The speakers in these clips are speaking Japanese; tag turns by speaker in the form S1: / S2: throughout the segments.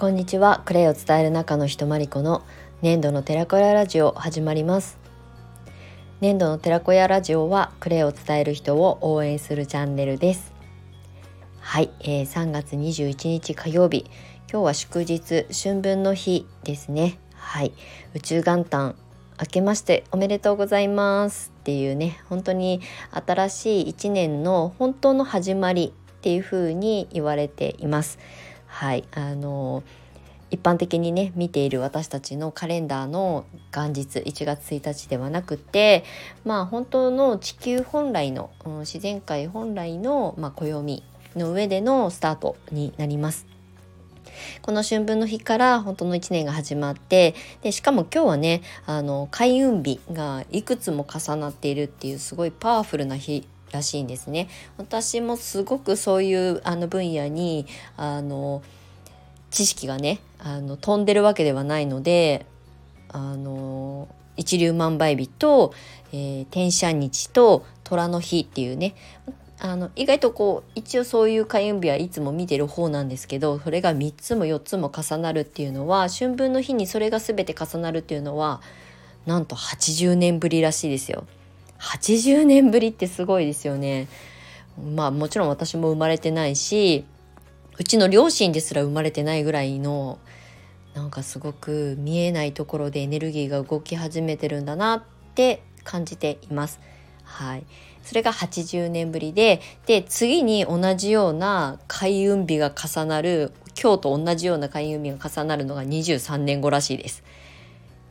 S1: こんにちは。クレイを伝える中のひとまりこの粘土の寺子屋ラジオ始まります。粘土の寺子屋ラジオはクレイを伝える人を応援するチャンネルです。はい、えー、3月21日火曜日。今日は祝日春分の日ですね。はい。宇宙元旦明けましておめでとうございます。っていうね本当に新しい1年の本当の始まりっていう風に言われています。はいあの一般的にね見ている私たちのカレンダーの元日1月1日ではなくてまあ本当の地球本来の、うん、自然界本来の、まあ、暦の上でのスタートになります。この春分の日から本当の1年が始まってでしかも今日はねあの開運日がいくつも重なっているっていうすごいパワフルな日らしいんですね。私もすごくそういうあの分野にあの知識がねあの飛んでるわけではないのであの一粒万倍日と、えー、天赦日と虎の日っていうねあの意外とこう一応そういう開運日はいつも見てる方なんですけどそれが3つも4つも重なるっていうのは春分の日にそれが全て重なるっていうのはなんと80年ぶりらしいですよ。80年ぶりってすごいですよね。まあもちろん私も生まれてないしうちの両親ですら生まれてないぐらいのなんかすごく見えないところでエネルギーが動き始めてるんだなって感じています。はい、それが80年ぶりでで次に同じような開運日が重なる今日と同じような開運日が重なるのが23年後らしいです。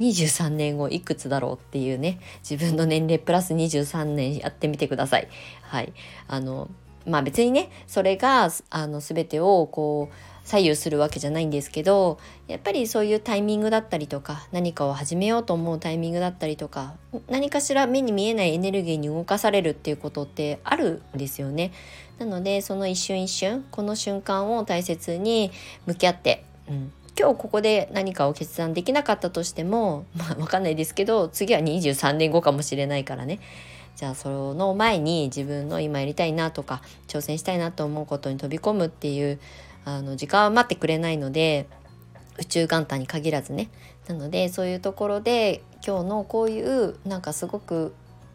S1: 23年後いくつだろうっていうね自分の年齢プラス23年やってみてください。はいあのまあ別にねそれがあの全てをこう左右するわけじゃないんですけどやっぱりそういうタイミングだったりとか何かを始めようと思うタイミングだったりとか何かしら目に見えないエネルギーに動かされるっていうことってあるんですよね。なのでその一瞬一瞬この瞬間を大切に向き合って、うん、今日ここで何かを決断できなかったとしてもまあ分かんないですけど次は23年後かもしれないからね。じゃあその前に自分の今やりたいなとか挑戦したいなと思うことに飛び込むっていうあの時間は待ってくれないので宇宙元旦に限らずね。なのでそういうところで今日のこういうなんかすごく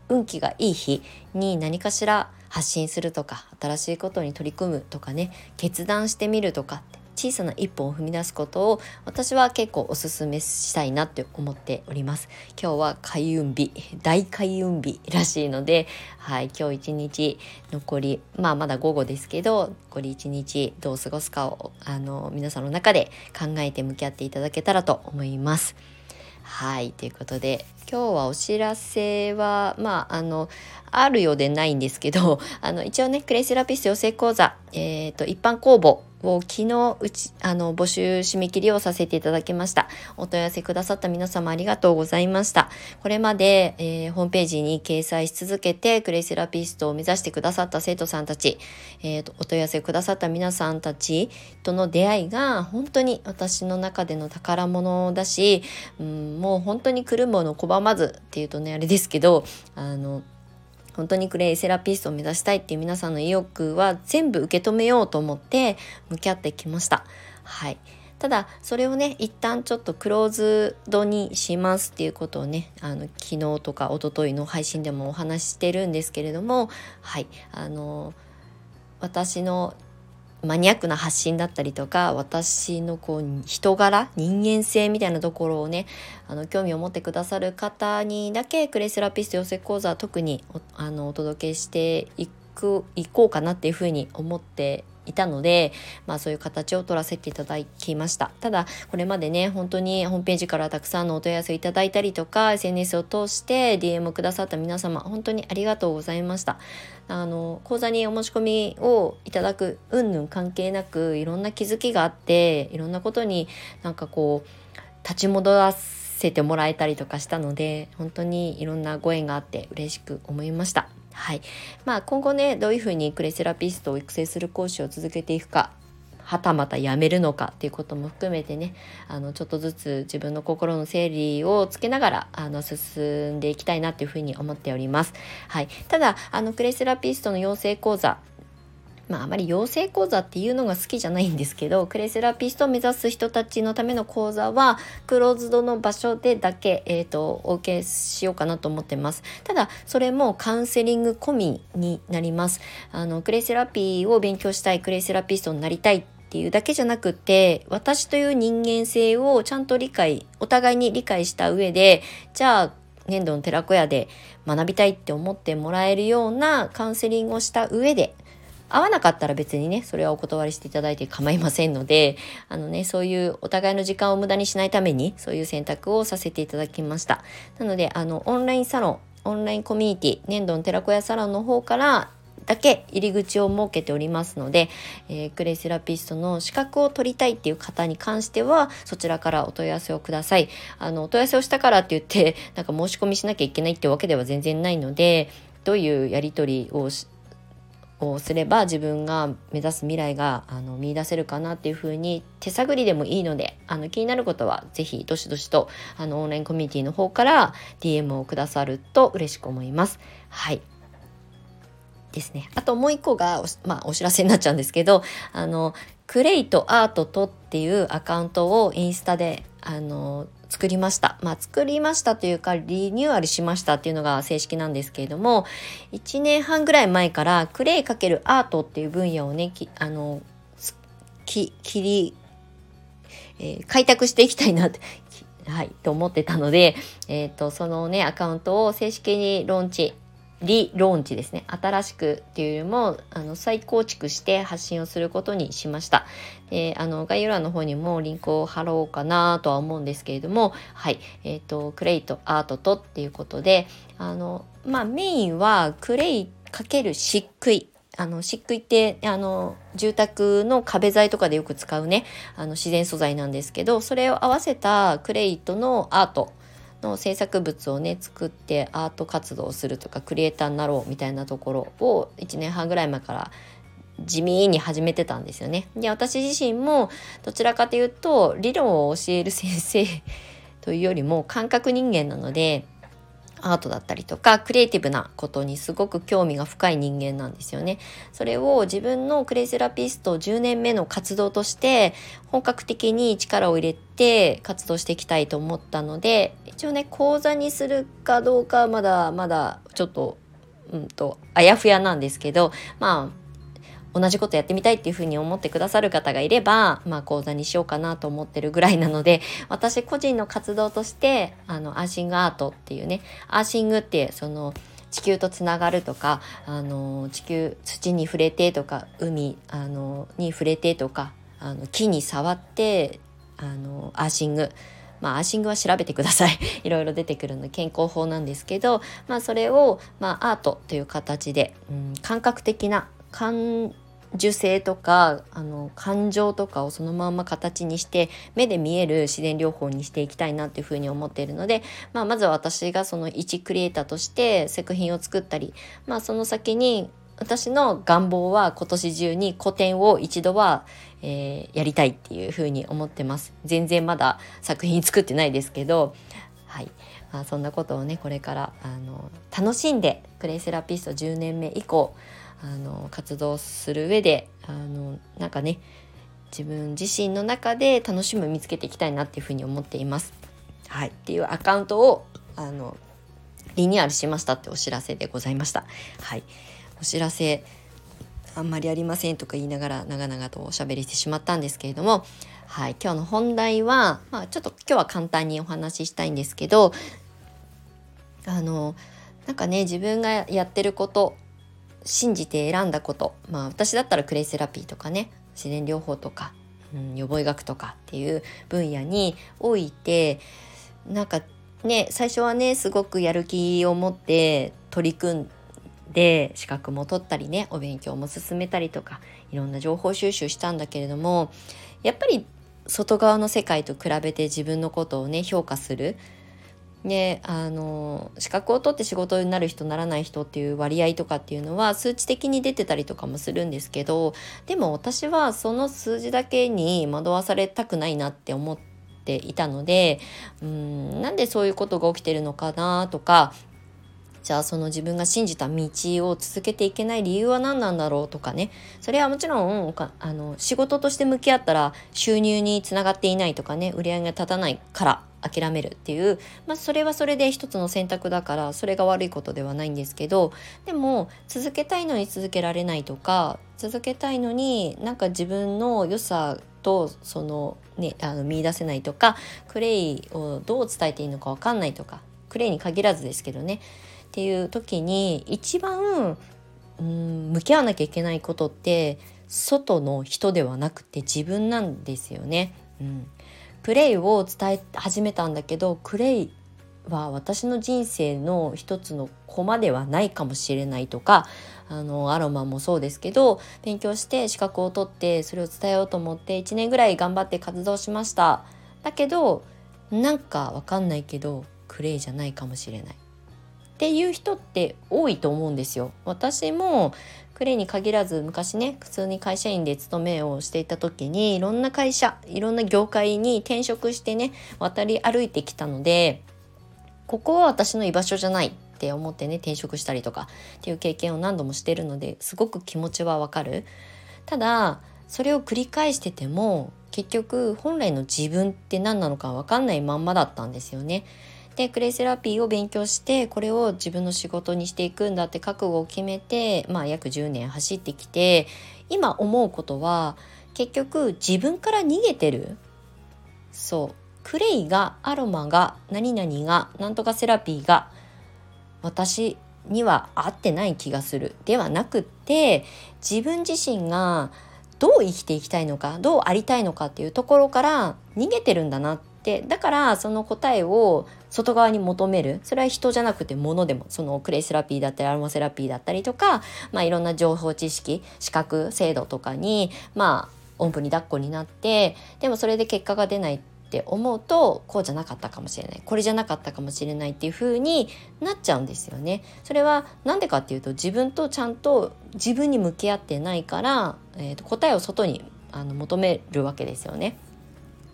S1: 運気がいい日に何かしら発信するとか新しいことに取り組むとかね決断してみるとかって小さな一歩を踏み出すことを私は結構おすすめしたいなって思っております。今日は開運日大開運日らしいのではい今日一日残りまあまだ午後ですけど残り一日どう過ごすかをあの皆さんの中で考えて向き合っていただけたらと思います。はいということで今日はお知らせはまああのあるようでないんですけどあの一応ねクレイセラピスト養成講座、えーと一般公募を昨日うちあの募集締め切りをさせていただきました。お問い合わせくださった皆様ありがとうございました。これまで、えー、ホームページに掲載し続けてクレイセラピストを目指してくださった生徒さんたち、えー、お問い合わせくださった皆さんたちとの出会いが本当に私の中での宝物だし、うん、もう本当に来るもの拒まずっていうとねあれですけどあの本当にクレイセラピストを目指したいっていう皆さんの意欲は全部受け止めようと思って向き合ってきました。はい。ただそれをね一旦ちょっとクローズドにしますっていうことをねあの昨日とか一昨日の配信でもお話ししてるんですけれどもはいあの私のマニアックな発信だったりとか私のこう人柄人間性みたいなところをねあの興味を持ってくださる方にだけクレイセラピスト養成講座は特におあのお届けしていくいこうかなっていうふうに思っていたので、まあそういう形を取らせていただきました。ただ、これまでね、本当にホームページからたくさんのお問い合わせをいただいたりとか、SNS を通して DM をくださった皆様、本当にありがとうございました。あの、講座にお申し込みをいただく、うんぬん関係なく、いろんな気づきがあって、いろんなことになんかこう、立ち戻らせてもらえたりとかしたので、本当にいろんなご縁があって嬉しく思いました。はいまあ、今後ねどういうふうにクレセラピストを育成する講師を続けていくかはたまたやめるのかっていうことも含めてねあのちょっとずつ自分の心の整理をつけながらあの進んでいきたいなっていうふうに思っております。はい、ただあのクレセラピストの養成講座まあ、あまり養成講座っていうのが好きじゃないんですけどクレセラピストを目指す人たちのための講座はクローズドの場所でだけ、えーと、お受けしようかなと思ってます。ただそれもカウンセリング込みになります。あのクレセラピーを勉強したいクレセラピストになりたいっていうだけじゃなくて私という人間性をちゃんと理解お互いに理解した上でじゃあ粘土の寺子屋で学びたいって思ってもらえるようなカウンセリングをした上で合わなかったら別にねそれはお断りしていただいて構いませんのであのねそういうお互いの時間を無駄にしないためにそういう選択をさせていただきました。なのであのオンラインサロンオンラインコミュニティ粘土の寺子屋サロンの方からだけ入り口を設けておりますので、えー、クレイセラピストの資格を取りたいっていう方に関してはそちらからお問い合わせをください。あのお問い合わせをしたからって言ってなんか申し込みしなきゃいけないってわけでは全然ないのでどういうやり取りををすれば自分が目指す未来があの見出せるかなっていうふうに手探りでもいいのであの気になることは是非どしどしとあのオンラインコミュニティの方から DM をくださると嬉しく思います。はいですね。あともう一個が、まあ、お知らせになっちゃうんですけど、あの、クレイとアートとっていうアカウントをインスタで、あの、作りました。まあ、作りましたというか、リニューアルしましたっていうのが正式なんですけれども、1年半ぐらい前からクレイ×アートっていう分野をね、あの、き、切り、えー、開拓していきたいなって、はい、と思ってたので、えっ、ー、と、そのね、アカウントを正式にローンチリローンチですね新しくっていうよりもあの再構築して発信をすることにしましたであの概要欄の方にもリンクを貼ろうかなとは思うんですけれどもはい。えっ、ー、とクレイとアートとっていうことであのまあメインはクレイ×漆喰。あの漆喰ってあの住宅の壁材とかでよく使うねあの自然素材なんですけどそれを合わせたクレイとのアートの制作物をね作ってアート活動をするとかクリエイターになろうみたいなところを1年半ぐらい前から地味に始めてたんですよね。で私自身もどちらかというと理論を教える先生 というよりも感覚人間なのでアートだったりとかクリエイティブなことにすごく興味が深い人間なんですよね。それを自分のクレイセラピスト10年目の活動として本格的に力を入れて活動していきたいと思ったので一応ね講座にするかどうかはまだまだちょっとうんとあやふやなんですけどまあ同じことやってみたいっていうふうに思ってくださる方がいれば、まあ、講座にしようかなと思ってるぐらいなので 私個人の活動としてあのアーシングアートっていうねアーシングってその地球とつながるとかあの地球土に触れてとか海あのに触れてとかあの木に触ってあのアーシングまあ、アーシングは調べてください。いろいろ出てくるので健康法なんですけど、まあ、それを、まあ、アートという形で、うん、感覚的な感受性とかあの感情とかをそのまま形にして目で見える自然療法にしていきたいなっていうふうに思っているので、まあ、まずは私がその一クリエイターとして作品を作ったり、まあ、その先に私の願望は今年中に個展を一度は、えー、やりたいっていうふうに思ってます。全然まだ作品作ってないですけど、はい。まあ、そんなことをね、これからあの楽しんでクレイセラピスト10年目以降、あの活動する上であのなんかね自分自身の中で楽しむ見つけていきたいなっていうふうに思っています。はい、っていうアカウントをあのリニューアルしましたってお知らせでございました。はい、お知らせあんまりありませんとか言いながら長々とおしゃべりしてしまったんですけれども、はい、今日の本題は、まあ、ちょっと今日は簡単にお話ししたいんですけどあのなんかね自分がやってること信じて選んだこと。まあ私だったらクレイセラピーとかね。自然療法とか、うん、予防医学とかっていう分野においてなんかね最初はねすごくやる気を持って取り組んで資格も取ったりねお勉強も進めたりとかいろんな情報収集したんだけれどもやっぱり外側の世界と比べて自分のことをね評価するであの資格を取って仕事になる人ならない人っていう割合とかっていうのは数値的に出てたりとかもするんですけどでも私はその数字だけに惑わされたくないなって思っていたのでうんなんでそういうことが起きてるのかなとかじゃあその自分が信じた道を続けていけない理由は何なんだろうとかね。それはもちろんあの仕事として向き合ったら収入につながっていないとかね。売り上げが立たないから諦めるっていう、まあ、それはそれで一つの選択だからそれが悪いことではないんですけど。でも続けたいのに続けられないとか続けたいのになんか自分の良さとその、ね、あの見出せないとかクレイをどう伝えていいのか分かんないとかクレイに限らずですけどね。っていう時に一番うん向き合わなきゃいけないことって外の人ではなくて自分なんですよね。うん、クレイを伝え始めたんだけどクレイは私の人生の一つのコマではないかもしれないとかあのアロマもそうですけど勉強して資格を取ってそれを伝えようと思って1年ぐらい頑張って活動しました。だけどなんかわかんないけどクレイじゃないかもしれない。っていう人って多いと思うんですよ。私もクレに限らず昔ね普通に会社員で勤めをしていた時にいろんな会社いろんな業界に転職してね渡り歩いてきたのでここは私の居場所じゃないって思ってね転職したりとかっていう経験を何度もしてるのですごく気持ちはわかる。ただそれを繰り返してても結局本来の自分って何なのか分かんないまんまだったんですよね。でクレイセラピーを勉強してこれを自分の仕事にしていくんだって覚悟を決めて、まあ、約10年走ってきて今思うことは結局自分から逃げてる。そう。クレイがアロマが何々がなんとかセラピーが私には合ってない気がする。ではなくって自分自身がどう生きていきたいのかどうありたいのかっていうところから逃げてるんだなってだからその答えを外側に求めるそれは人じゃなくて物でもそのクレイセラピーだったりアロマセラピーだったりとか、まあ、いろんな情報知識資格制度とかにまあおんぶに抱っこになってでもそれで結果が出ないって思うとこうじゃなかったかもしれないこれじゃなかったかもしれないっていう風になっちゃうんですよね。それは何でかっていうと自分とちゃんと自分に向き合ってないから、えー、と答えを外にあの求めるわけですよね。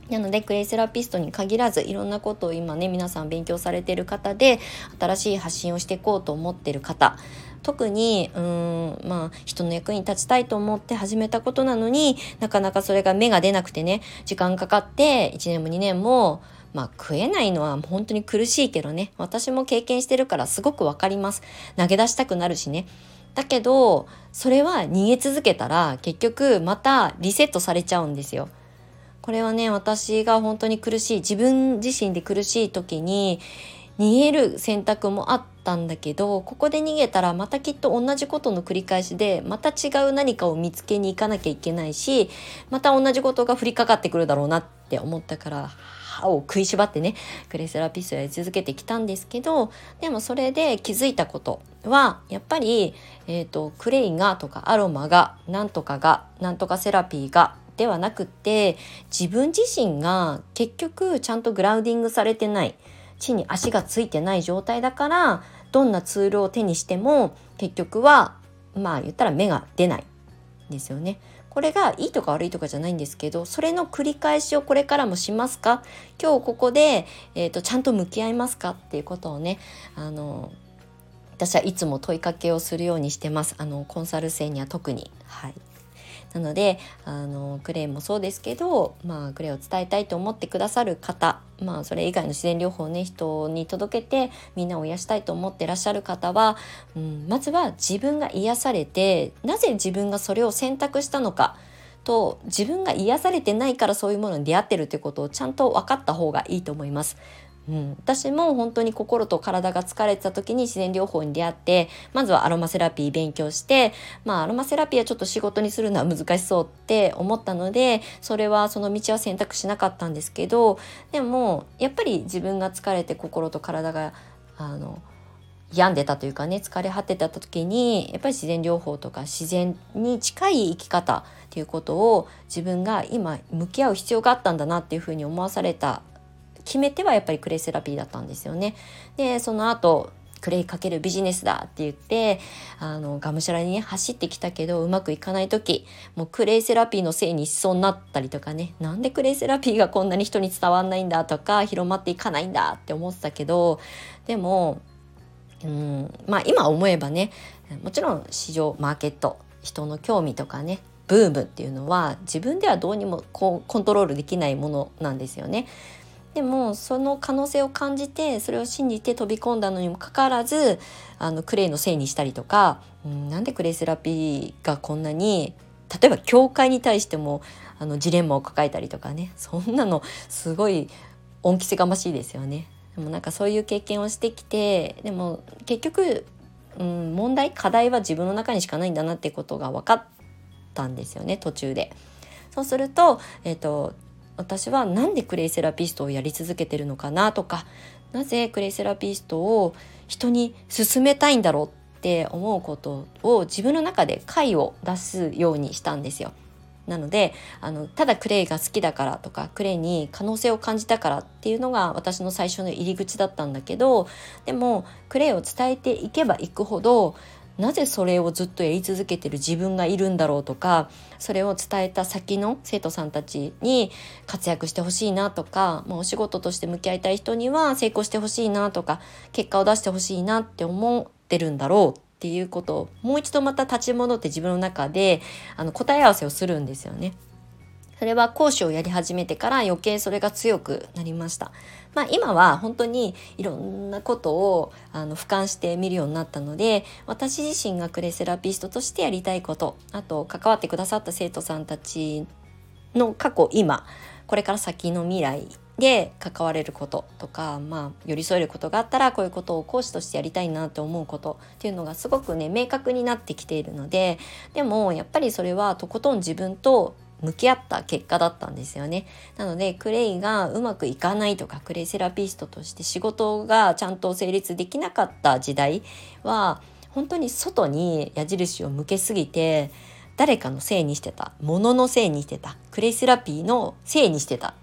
S1: なのでクレイセラピストに限らずいろんなことを今ね皆さん勉強されている方で新しい発信をしていこうと思っている方。特にうんまあ人の役に立ちたいと思って始めたことなのになかなかそれが芽が出なくてね時間かかって1年も2年もまあ食えないのは本当に苦しいけどね私も経験してるからすごくわかります。投げ出したくなるしね。だけどそれは逃げ続けたら結局またリセットされちゃうんですよ。これはね私が本当に苦しい自分自身で苦しい時に逃げる選択もあったんだけどここで逃げたらまたきっと同じことの繰り返しでまた違う何かを見つけに行かなきゃいけないしまた同じことが降りかかってくるだろうなって思ったから歯を食いしばってねクレセラピストやり続けてきたんですけどでもそれで気づいたことはやっぱり、えー、とクレイがとかアロマがなんとかがなんとかセラピーがではなくって自分自身が結局ちゃんとグラウディングされてない地に足がついてない状態だからどんなツールを手にしても結局はまあ言ったら芽が出ないですよね。これがいいとか悪いとかじゃないんですけどそれの繰り返しをこれからもしますか？今日ここで、えーと、ちゃんと向き合いますかっていうことをねあの私はいつも問いかけをするようにしてます。あのコンサル生には特に。はい。なのであのクレイもそうですけど、まあ、クレイを伝えたいと思ってくださる方、まあ、それ以外の自然療法をね人に届けてみんなを癒したいと思ってらっしゃる方は、うん、まずは自分が癒されてなぜ自分がそれを選択したのかと自分が癒されてないからそういうものに出会ってるってことをちゃんと分かった方がいいと思います。うん、私も本当に心と体が疲れてた時に自然療法に出会ってまずはアロマセラピー勉強してまあアロマセラピーはちょっと仕事にするのは難しそうって思ったのでそれはその道は選択しなかったんですけどでもやっぱり自分が疲れて心と体があの病んでたというかね疲れ果てた時にやっぱり自然療法とか自然に近い生き方っていうことを自分が今向き合う必要があったんだなっていうふうに思わされた決め手はやっぱりクレイセラピーだったんですよね。でその後クレイかけるビジネスだって言ってあのがむしゃらに、ね、走ってきたけどうまくいかない時もうクレイセラピーのせいにしそうになったりとかねなんでクレイセラピーがこんなに人に伝わんないんだとか広まっていかないんだって思ってたけどでもうんまあ今思えばねもちろん市場マーケット人の興味とかねブームっていうのは自分ではどうにもこうコントロールできないものなんですよね。でもその可能性を感じてそれを信じて飛び込んだのにもかかわらずあのクレイのせいにしたりとか、うん、なんでクレイセラピーがこんなに例えば教会に対してもあのジレンマを抱えたりとかねそんなのすごい恩着せがましいですよね。でもなんかそういう経験をしてきてでも結局、うん、問題課題は自分の中にしかないんだなってことが分かったんですよね途中で。そうすると,、えーと、私は何でクレイセラピストをやり続けてるのかなとかなぜクレイセラピストを人に勧めたいんだろうって思うことを自分の中で解を出すようにしたんですよ。なのであのただクレイが好きだからとかクレイに可能性を感じたからっていうのが私の最初の入り口だったんだけどでもクレイを伝えていけばいくほどなぜそれをずっとやり続けてる自分がいるんだろうとかそれを伝えた先の生徒さんたちに活躍してほしいなとか、まあ、お仕事として向き合いたい人には成功してほしいなとか結果を出してほしいなって思ってるんだろうっていうことをもう一度また立ち戻って自分の中であの答え合わせをするんですよね。それは講師をやり始めてから余計それが強くなりました。まあ今は本当にいろんなことをあの俯瞰して見るようになったので私自身がクレセラピストとしてやりたいことあと関わってくださった生徒さんたちの過去今これから先の未来で関われることとか、まあ、寄り添えることがあったらこういうことを講師としてやりたいなって思うことっていうのがすごくね明確になってきているのででもやっぱりそれはとことん自分と向き合った結果だったんですよね。なのでクレイがうまくいかないとかクレイセラピストとして仕事がちゃんと成立できなかった時代は本当に外に矢印を向けすぎて誰かのせいにしてた物のせいにしてたクレイセラピーのせいにしてた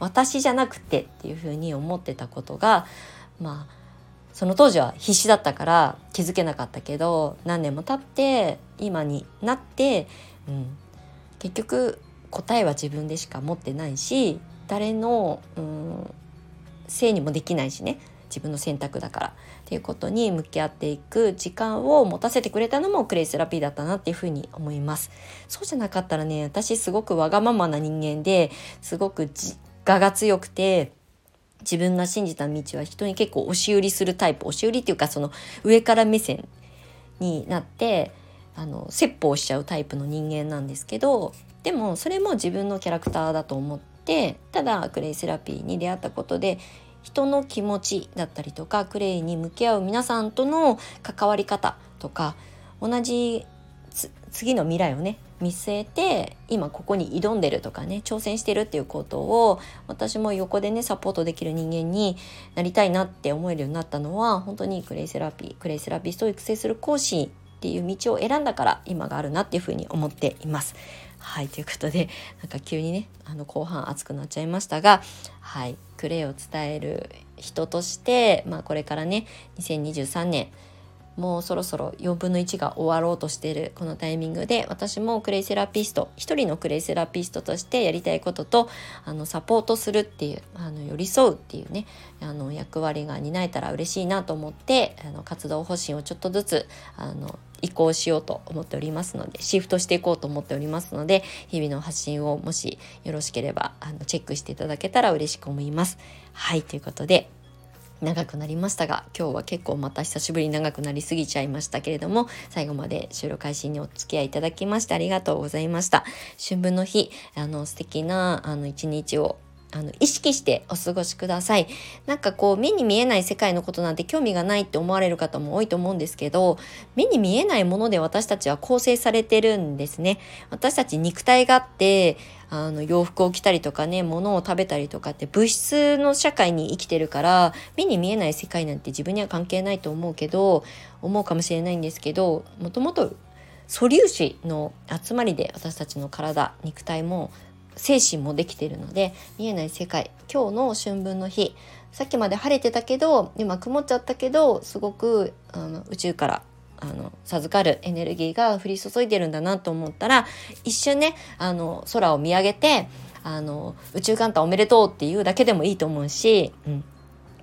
S1: 私じゃなくてっていうふうに思ってたことがまあその当時は必死だったから気づけなかったけど何年も経って今になって、うん、結局答えは自分でしか持ってないし誰の、うん、せいにもできないしね。自分の選択だから。っていうことに向き合っていく時間を持たせてくれたのもクレイセラピーだったなっていうふうに思います。そうじゃなかったらね私すごくわがままな人間ですごく我が強くて自分が信じた道は人に結構押し売りするタイプ。押し売りっていうかその上から目線になってあの説法しちゃうタイプの人間なんですけどでもそれも自分のキャラクターだと思ってただクレイセラピーに出会ったことで人の気持ちだったりとかクレイに向き合う皆さんとの関わり方とか同じ次の未来をね見据えて今ここに挑んでるとかね挑戦してるっていうことを私も横でねサポートできる人間になりたいなって思えるようになったのは本当にクレイセラピークレイセラピストを育成する講師っていう道を選んだから今があるなっていうふうに思っています。はいということでなんか急にねあの後半熱くなっちゃいましたがはいクレイを伝える人として、まあ、これからね2023年もうそろそろ4分の1が終わろうとしているこのタイミングで私もクレイセラピスト一人のクレイセラピストとしてやりたいこととあのサポートするっていうあの寄り添うっていうねあの役割が担えたら嬉しいなと思ってあの活動方針をちょっとずつあの移行しようと思っておりますのでシフトしていこうと思っておりますので日々の発信をもしよろしければあのチェックしていただけたら嬉しく思います。はいということで長くなりましたが今日は結構また久しぶりに長くなりすぎちゃいましたけれども最後まで収録配信にお付き合いいただきましてありがとうございました春分の日あの素敵なあの一日をあの意識してお過ごしください。なんかこう目に見えない世界のことなんて興味がないって思われる方も多いと思うんですけど目に見えないもので私たちは構成されてるんですね。私たち肉体があってあの洋服を着たりとかね物を食べたりとかって物質の社会に生きてるから目に見えない世界なんて自分には関係ないと思うけど思うかもしれないんですけどもともと素粒子の集まりで私たちの体肉体も精神もできているので見えない世界今日の春分の日。さっきまで晴れてたけど今曇っちゃったけどすごくあの宇宙からあの授かるエネルギーが降り注いでるんだなと思ったら一瞬ねあの空を見上げてあの宇宙艦隊おめでとうっていうだけでもいいと思うし、うん、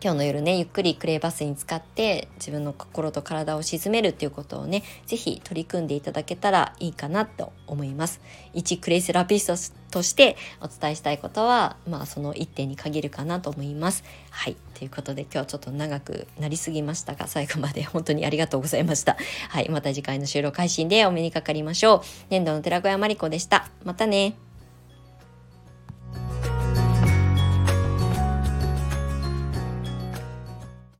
S1: 今日の夜ねゆっくりクレイバスに使って自分の心と体を鎮めるっていうことをね是非取り組んでいただけたらいいかなと思います。一クレイセラピストとしてお伝えしたいことはまあその一点に限るかなと思います。はい。ということで今日はちょっと長くなりすぎましたが最後まで 本当にありがとうございました。はい。また次回の収録配信でお目にかかりましょう。年度の寺子屋まりこでした。またね。